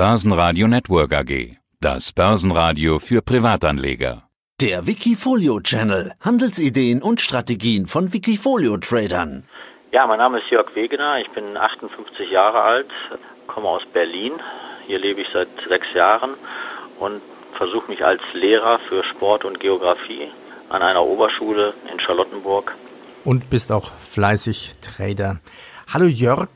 Börsenradio Network AG. Das Börsenradio für Privatanleger. Der Wikifolio Channel. Handelsideen und Strategien von Wikifolio Tradern. Ja, mein Name ist Jörg Wegener. Ich bin 58 Jahre alt, komme aus Berlin. Hier lebe ich seit sechs Jahren und versuche mich als Lehrer für Sport und Geografie an einer Oberschule in Charlottenburg. Und bist auch fleißig Trader. Hallo Jörg.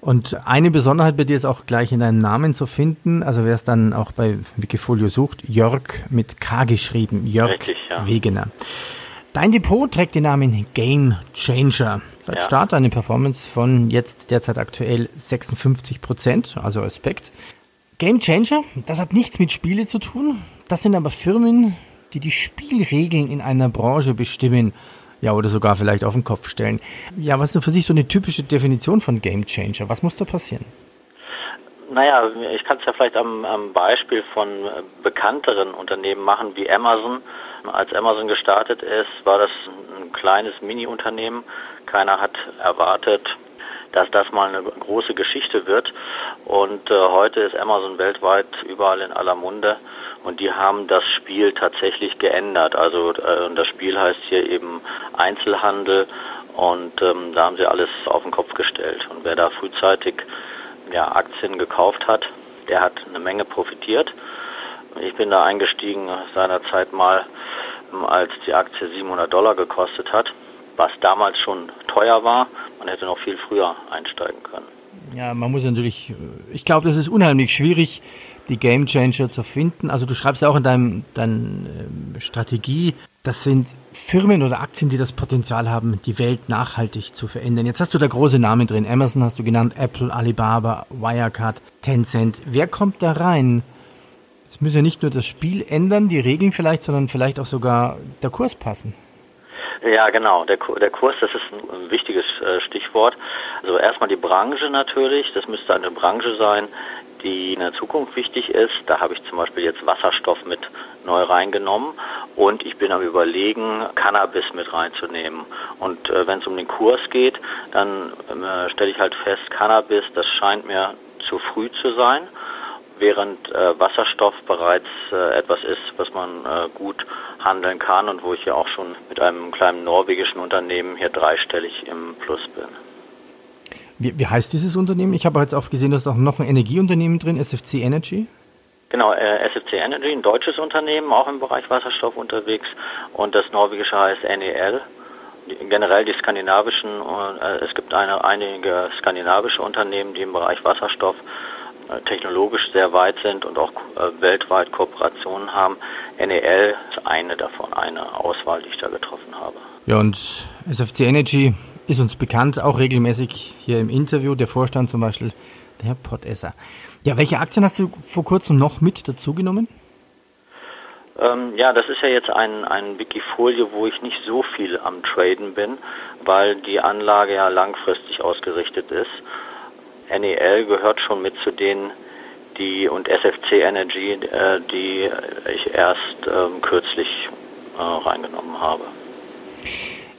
Und eine Besonderheit bei dir ist auch gleich in deinem Namen zu finden. Also wer es dann auch bei Wikifolio sucht, Jörg mit K geschrieben, Jörg Richtig, ja. Wegener. Dein Depot trägt den Namen Game Changer. Seit Ja. Start eine Performance von jetzt derzeit aktuell 56 Prozent, also Respekt. Game Changer, das hat nichts mit Spiele zu tun. Das sind aber Firmen, die die Spielregeln in einer Branche bestimmen. Ja, oder sogar vielleicht auf den Kopf stellen. Ja, was ist für sich so eine typische Definition von Game Changer? Was muss da passieren? Naja, ich kann es ja vielleicht am, am Beispiel von äh, bekannteren Unternehmen machen wie Amazon. Als Amazon gestartet ist, war das ein kleines Mini-Unternehmen. Keiner hat erwartet, dass das mal eine große Geschichte wird. Und äh, heute ist Amazon weltweit überall in aller Munde. Und die haben das Spiel tatsächlich geändert. Also äh, das Spiel heißt hier eben Einzelhandel. Und ähm, da haben sie alles auf den Kopf gestellt. Und wer da frühzeitig ja, Aktien gekauft hat, der hat eine Menge profitiert. Ich bin da eingestiegen seinerzeit mal, ähm, als die Aktie 700 Dollar gekostet hat, was damals schon teuer war. Man hätte noch viel früher einsteigen können. Ja, man muss natürlich, ich glaube, das ist unheimlich schwierig, die Game Changer zu finden. Also du schreibst ja auch in deinem, deiner ähm, Strategie, das sind Firmen oder Aktien, die das Potenzial haben, die Welt nachhaltig zu verändern. Jetzt hast du da große Namen drin. Amazon hast du genannt, Apple, Alibaba, Wirecard, Tencent. Wer kommt da rein? Es muss ja nicht nur das Spiel ändern, die Regeln vielleicht, sondern vielleicht auch sogar der Kurs passen. Ja, genau. Der, der Kurs, das ist ein, ein wichtiges äh, Stichwort. Also erstmal die Branche natürlich. Das müsste eine Branche sein, die in der Zukunft wichtig ist. Da habe ich zum Beispiel jetzt Wasserstoff mit neu reingenommen und ich bin am überlegen, Cannabis mit reinzunehmen. Und äh, wenn es um den Kurs geht, dann äh, stelle ich halt fest, Cannabis, das scheint mir zu früh zu sein während äh, Wasserstoff bereits äh, etwas ist, was man äh, gut handeln kann und wo ich ja auch schon mit einem kleinen norwegischen Unternehmen hier dreistellig im Plus bin. Wie, wie heißt dieses Unternehmen? Ich habe jetzt auch gesehen, du hast auch noch ein Energieunternehmen drin, SFC Energy. Genau, äh, SFC Energy, ein deutsches Unternehmen, auch im Bereich Wasserstoff unterwegs und das norwegische heißt NEL. Generell die skandinavischen, äh, es gibt eine, einige skandinavische Unternehmen, die im Bereich Wasserstoff äh, technologisch sehr weit sind und auch äh, weltweit Kooperationen haben. NEL ist eine davon, eine Auswahl, die ich da getroffen habe. Ja, und SFC Energy ist uns bekannt, auch regelmäßig hier im Interview, der Vorstand zum Beispiel, der Herr Pottesser. Ja, welche Aktien hast du vor kurzem noch mit dazugenommen? Ähm, ja, das ist ja jetzt ein, ein Wikifolio, wo ich nicht so viel am Traden bin, weil die Anlage ja langfristig ausgerichtet ist. NEL gehört schon mit zu denen, die und SFC Energy, äh, die ich erst ähm, kürzlich äh, reingenommen habe.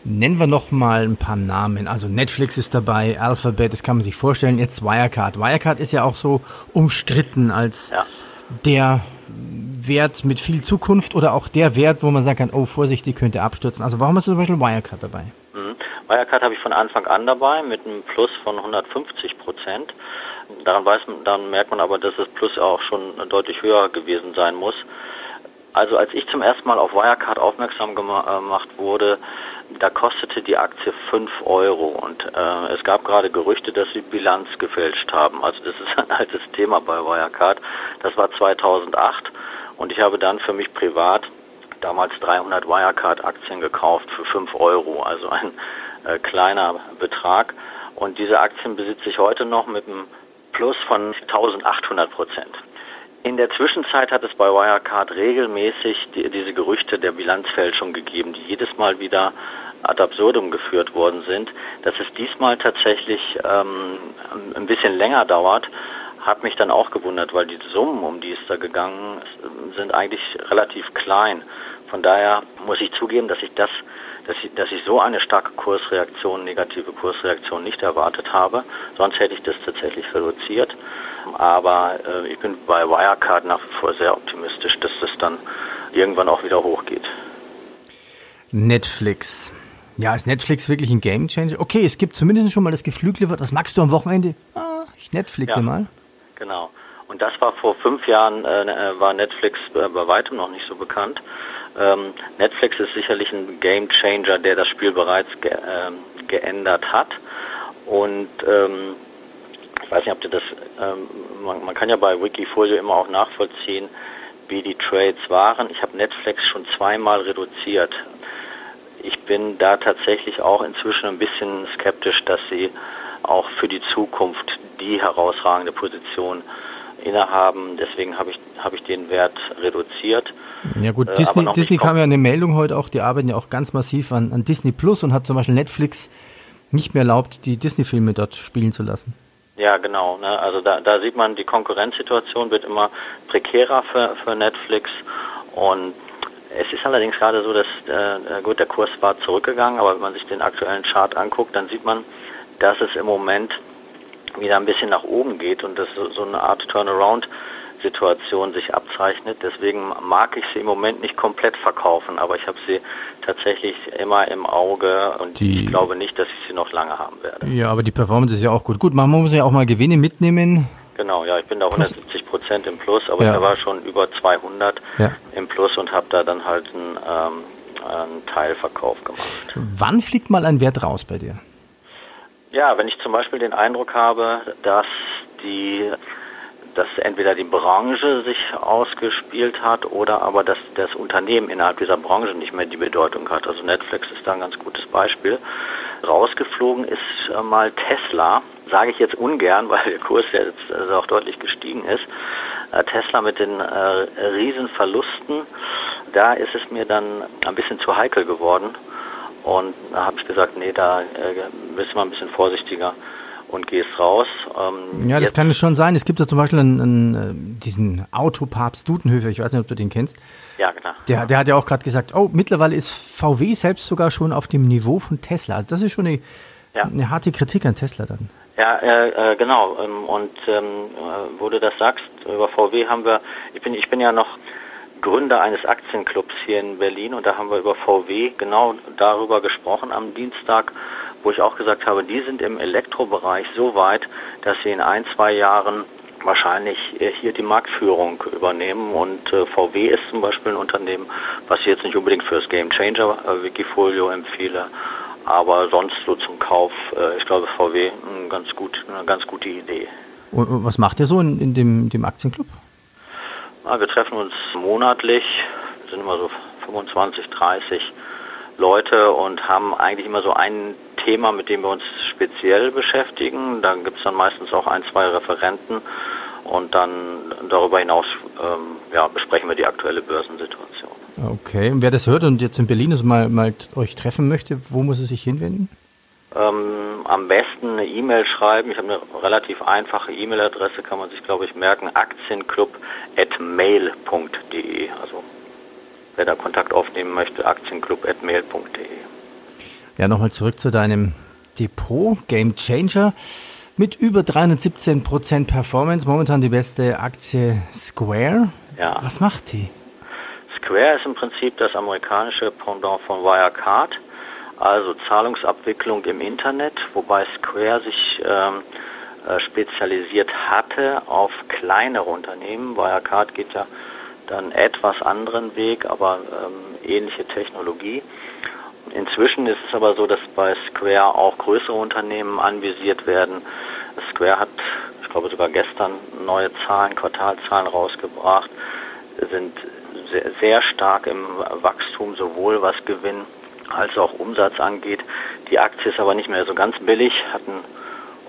Nennen wir noch mal ein paar Namen. Also Netflix ist dabei, Alphabet, das kann man sich vorstellen. Jetzt Wirecard. Wirecard ist ja auch so umstritten als Ja. der Wert mit viel Zukunft oder auch der Wert, wo man sagen kann, oh Vorsicht, die könnte abstürzen. Also warum hast du zum Beispiel Wirecard dabei? Wirecard habe ich von Anfang an dabei mit einem Plus von 150 Prozent. Daran, weiß man, daran merkt man aber, dass das Plus auch schon deutlich höher gewesen sein muss. Also als ich zum ersten Mal auf Wirecard aufmerksam äh, gemacht wurde, da kostete die Aktie 5 Euro und äh, es gab gerade Gerüchte, dass sie Bilanz gefälscht haben. Also das ist ein altes Thema bei Wirecard. Das war 2008 und ich habe dann für mich privat damals 300 Wirecard-Aktien gekauft für 5 Euro, also ein äh, kleiner Betrag. Und diese Aktien besitze ich heute noch mit einem Plus von 1800 Prozent. In der Zwischenzeit hat es bei Wirecard regelmäßig die, diese Gerüchte der Bilanzfälschung gegeben, die jedes Mal wieder ad absurdum geführt worden sind. Dass es diesmal tatsächlich ähm, ein bisschen länger dauert, hat mich dann auch gewundert, weil die Summen, um die es da gegangen ist, sind eigentlich relativ klein. Von daher muss ich zugeben, dass ich das, dass ich, dass ich so eine starke Kursreaktion, negative Kursreaktion nicht erwartet habe. Sonst hätte ich das tatsächlich reduziert. Aber äh, ich bin bei Wirecard nach wie vor sehr optimistisch, dass das dann irgendwann auch wieder hochgeht. Netflix. Ja, ist Netflix wirklich ein Gamechanger? Okay, es gibt zumindest schon mal das Geflügel, was magst du am Wochenende? Ah, ich Netflixe ja, mal. Genau. Und das war vor fünf Jahren, äh, äh war Netflix äh, bei weitem noch nicht so bekannt. Ähm, Netflix ist sicherlich ein Gamechanger, der das Spiel bereits ge äh, geändert hat. Und ähm, ich weiß nicht, ob du das, ähm, man, man, kann ja bei Wikifolio immer auch nachvollziehen, wie die Trades waren. Ich habe Netflix schon zweimal reduziert ich bin da tatsächlich auch inzwischen ein bisschen skeptisch, dass sie auch für die Zukunft die herausragende Position innehaben. Deswegen habe ich, habe ich den Wert reduziert. Ja gut, äh, Disney, Disney kam ja eine Meldung heute auch, die arbeiten ja auch ganz massiv an, an Disney Plus und hat zum Beispiel Netflix nicht mehr erlaubt, die Disney-Filme dort spielen zu lassen. Ja, genau. Ne? Also da, da sieht man, die Konkurrenzsituation wird immer prekärer für, für Netflix und es ist allerdings gerade so, dass äh, gut, der Kurs war zurückgegangen, aber wenn man sich den aktuellen Chart anguckt, dann sieht man, dass es im Moment wieder ein bisschen nach oben geht und dass so, so eine Art Turnaround-Situation sich abzeichnet. Deswegen mag ich sie im Moment nicht komplett verkaufen, aber ich habe sie tatsächlich immer im Auge und die, ich glaube nicht, dass ich sie noch lange haben werde. Ja, aber die Performance ist ja auch gut. Gut, man muss ja auch mal Gewinne mitnehmen. Genau, ja, ich bin da 170 Prozent im Plus, aber ja. ich war schon über 200 ja. im Plus und habe da dann halt einen, ähm, einen Teilverkauf gemacht. Wann fliegt mal ein Wert raus bei dir? Ja, wenn ich zum Beispiel den Eindruck habe, dass die dass entweder die Branche sich ausgespielt hat oder aber dass das Unternehmen innerhalb dieser Branche nicht mehr die Bedeutung hat. Also Netflix ist da ein ganz gutes Beispiel. Rausgeflogen ist äh, mal Tesla, sage ich jetzt ungern, weil der Kurs ja jetzt also auch deutlich gestiegen ist. Äh, Tesla mit den äh, Riesenverlusten, da ist es mir dann ein bisschen zu heikel geworden. Und da habe ich gesagt, nee, da äh, müssen wir ein bisschen vorsichtiger und gehst raus. Ähm, ja, das kann es schon sein. Es gibt ja zum Beispiel einen, einen, äh, diesen Autopapst Dudenhöfer, ich weiß nicht, ob du den kennst. Ja, genau. Der, der hat ja auch gerade gesagt, oh, mittlerweile ist VW selbst sogar schon auf dem Niveau von Tesla. Also das ist schon eine, ja. eine harte Kritik an Tesla dann. Ja, äh, äh, genau. Ähm, und ähm, äh, wo du das sagst, über VW haben wir, ich bin, ich bin ja noch Gründer eines Aktienclubs hier in Berlin und da haben wir über VW genau darüber gesprochen am Dienstag, wo ich auch gesagt habe, die sind im Elektrobereich so weit, dass sie in ein, zwei Jahren wahrscheinlich äh, hier die Marktführung übernehmen und äh, VW ist zum Beispiel ein Unternehmen, was ich jetzt nicht unbedingt für das Game Changer äh, Wikifolio empfehle, aber sonst so zum Kauf, äh, ich glaube VW ein ganz gut, eine ganz gute Idee. Und was macht ihr so in, in dem, dem Aktienclub? Ja, wir treffen uns monatlich, sind immer so 25, 30 Leute und haben eigentlich immer so ein Thema, mit dem wir uns speziell beschäftigen. Da gibt es dann meistens auch ein, zwei Referenten und dann darüber hinaus ähm, ja, besprechen wir die aktuelle Börsensituation. Okay, und wer das hört und jetzt in Berlin also mal, mal euch treffen möchte, wo muss er sich hinwenden? Ähm, am besten eine E-Mail schreiben. Ich habe eine relativ einfache E-Mail-Adresse, kann man sich, glaube ich, merken, aktienclub.mail.de. Also wer da Kontakt aufnehmen möchte, aktienclub.mail.de. Ja, nochmal zurück zu deinem Depot, Game Changer. Mit über 317% Performance, momentan die beste Aktie Square. Ja. Was macht die? Square ist im Prinzip das amerikanische Pendant von Wirecard, also Zahlungsabwicklung im Internet, wobei Square sich ähm, äh, spezialisiert hatte auf kleinere Unternehmen. Wirecard geht ja dann etwas anderen Weg, aber ähm, ähnliche Technologie. Inzwischen ist es aber so, dass bei Square auch größere Unternehmen anvisiert werden. Square hat, ich glaube sogar gestern neue Zahlen, Quartalzahlen rausgebracht, sind sehr, sehr stark im Wachstum, sowohl was Gewinn als auch Umsatz angeht. Die Aktie ist aber nicht mehr so ganz billig, hat ein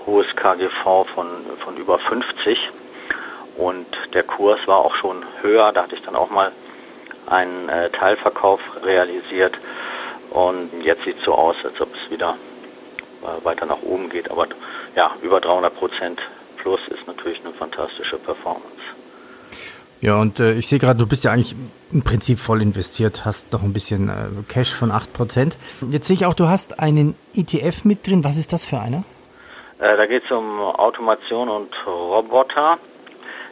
hohes KGV von, von über 50 und der Kurs war auch schon höher. Da hatte ich dann auch mal einen äh, Teilverkauf realisiert und jetzt sieht es so aus, als ob es wieder äh, weiter nach oben geht. Aber ja, über 300 Prozent plus ist natürlich eine fantastische Performance. Ja, und äh, ich sehe gerade, du bist ja eigentlich im Prinzip voll investiert, hast noch ein bisschen äh, Cash von 8%. Jetzt sehe ich auch, du hast einen ETF mit drin. Was ist das für einer? Äh, da geht es um Automation und Roboter.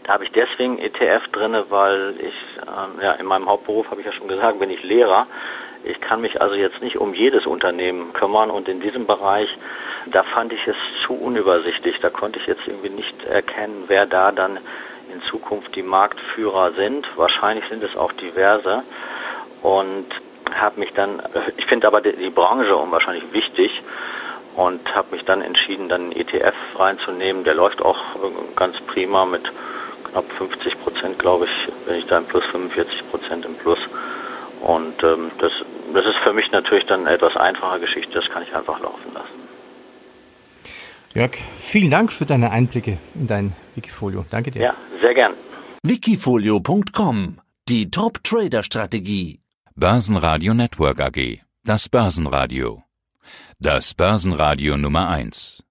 Da habe ich deswegen ETF drinne, weil ich ähm, ja in meinem Hauptberuf habe ich ja schon gesagt, bin ich Lehrer. Ich kann mich also jetzt nicht um jedes Unternehmen kümmern und in diesem Bereich, da fand ich es zu unübersichtlich. Da konnte ich jetzt irgendwie nicht erkennen, wer da dann in Zukunft die Marktführer sind. Wahrscheinlich sind es auch diverse. Und habe mich dann, ich finde aber die, Branche unwahrscheinlich wichtig und habe mich dann entschieden, dann einen ETF reinzunehmen. Der läuft auch ganz prima mit knapp 50 Prozent, glaube ich, bin ich da im Plus, 45 Prozent im Plus. Und ähm, das, das ist für mich natürlich dann eine etwas einfache Geschichte, das kann ich einfach laufen lassen. Jörg, vielen Dank für deine Einblicke in dein Wikifolio. Danke dir. Ja, sehr gern. Wikifolio.com Die Top-Trader-Strategie. Börsenradio Network AG. Das Börsenradio. Das Börsenradio Nummer 1.